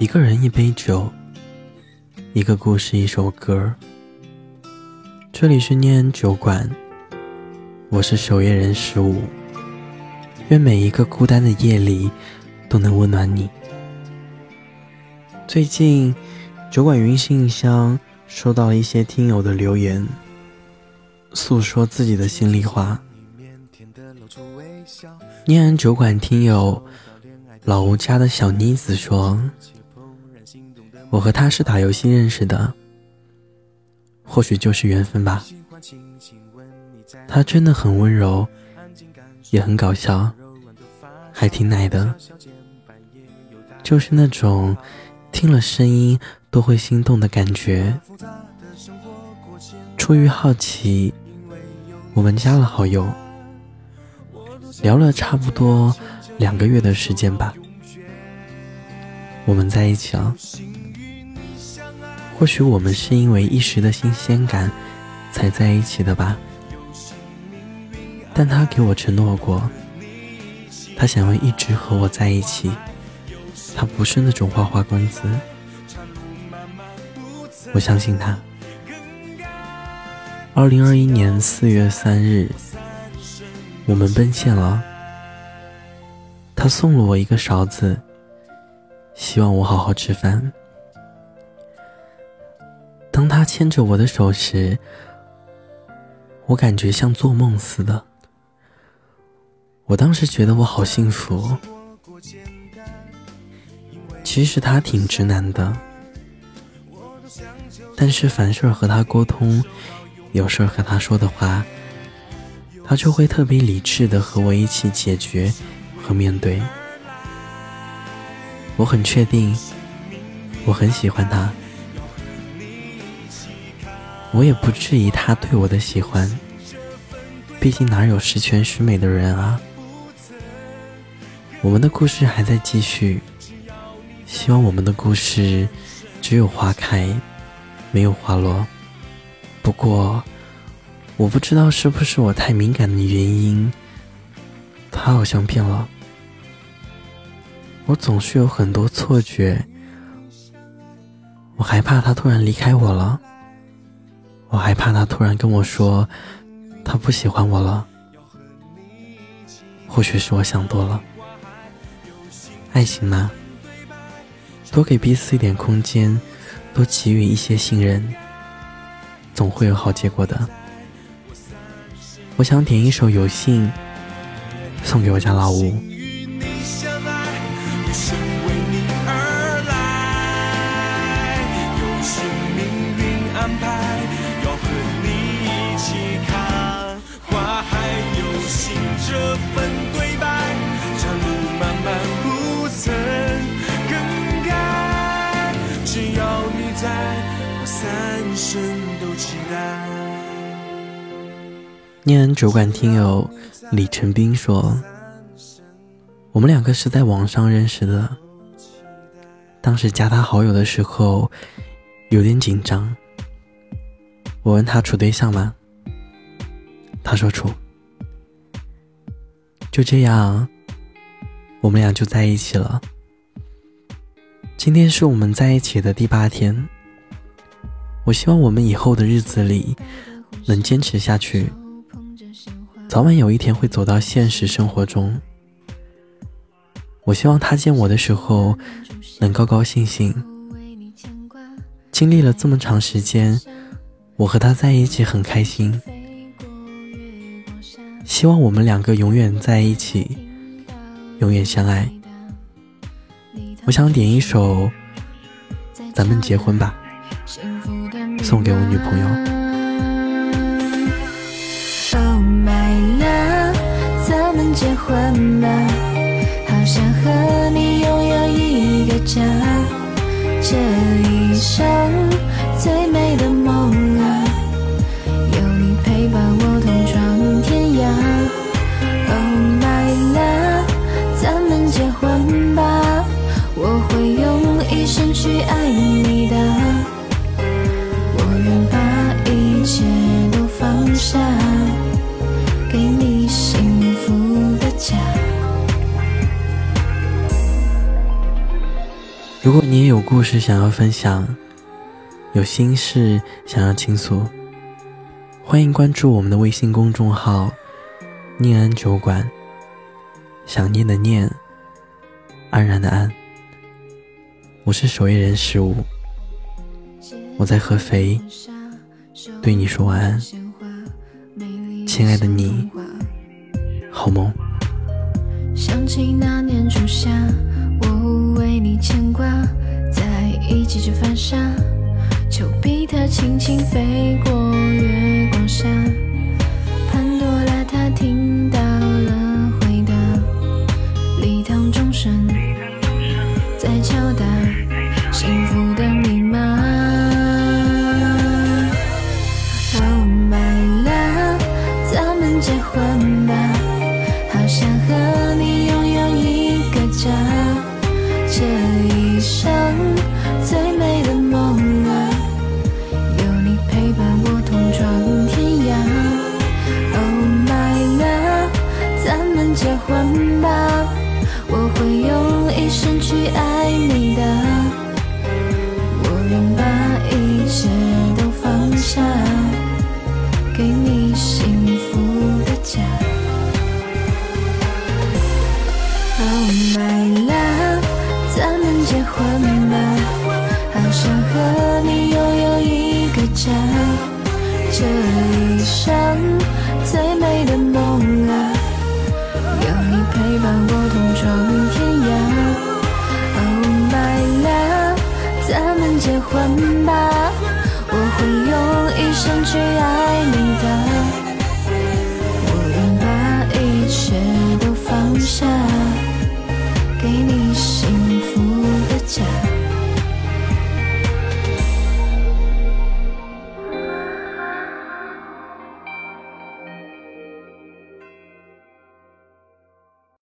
一个人，一杯酒，一个故事，一首歌。这里是念安酒馆，我是守夜人十五。愿每一个孤单的夜里都能温暖你。最近，酒馆云信箱收到了一些听友的留言，诉说自己的心里话。念安酒馆听友老吴家的小妮子说。我和他是打游戏认识的，或许就是缘分吧。他真的很温柔，也很搞笑，还挺奶的，就是那种听了声音都会心动的感觉。出于好奇，我们加了好友，聊了差不多两个月的时间吧，我们在一起了。或许我们是因为一时的新鲜感才在一起的吧，但他给我承诺过，他想要一直和我在一起，他不是那种花花公子，我相信他。二零二一年四月三日，我们奔现了，他送了我一个勺子，希望我好好吃饭。当他牵着我的手时，我感觉像做梦似的。我当时觉得我好幸福。其实他挺直男的，但是凡事和他沟通，有事和他说的话，他就会特别理智的和我一起解决和面对。我很确定，我很喜欢他。我也不质疑他对我的喜欢，毕竟哪有十全十美的人啊。我们的故事还在继续，希望我们的故事只有花开，没有花落。不过，我不知道是不是我太敏感的原因，他好像变了。我总是有很多错觉，我害怕他突然离开我了。我害怕他突然跟我说，他不喜欢我了。或许是我想多了。爱情嘛，多给彼此一点空间，多给予一些信任，总会有好结果的。我想点一首《有幸》，送给我家老吴。期待念安酒馆听友李成斌说：“我们两个是在网上认识的，当时加他好友的时候有点紧张。我问他处对象吗？他说处。就这样，我们俩就在一起了。今天是我们在一起的第八天。我希望我们以后的日子里能坚持下去。”早晚有一天会走到现实生活中。我希望他见我的时候能高高兴兴。经历了这么长时间，我和他在一起很开心。希望我们两个永远在一起，永远相爱。我想点一首《咱们结婚吧》，送给我女朋友哦 my love 咱们。结婚吧，好想和你拥有一个家，这一生如果你也有故事想要分享，有心事想要倾诉，欢迎关注我们的微信公众号“念安酒馆”。想念的念，安然的安。我是守夜人十五，我在合肥，对你说晚安，亲爱的你，结婚吧，好想和你拥有一个家。这一生最美的梦啊，有你陪伴我同闯天涯。Oh my love，咱们结婚吧，我会用一生去爱你的，我愿把一切都放下。给你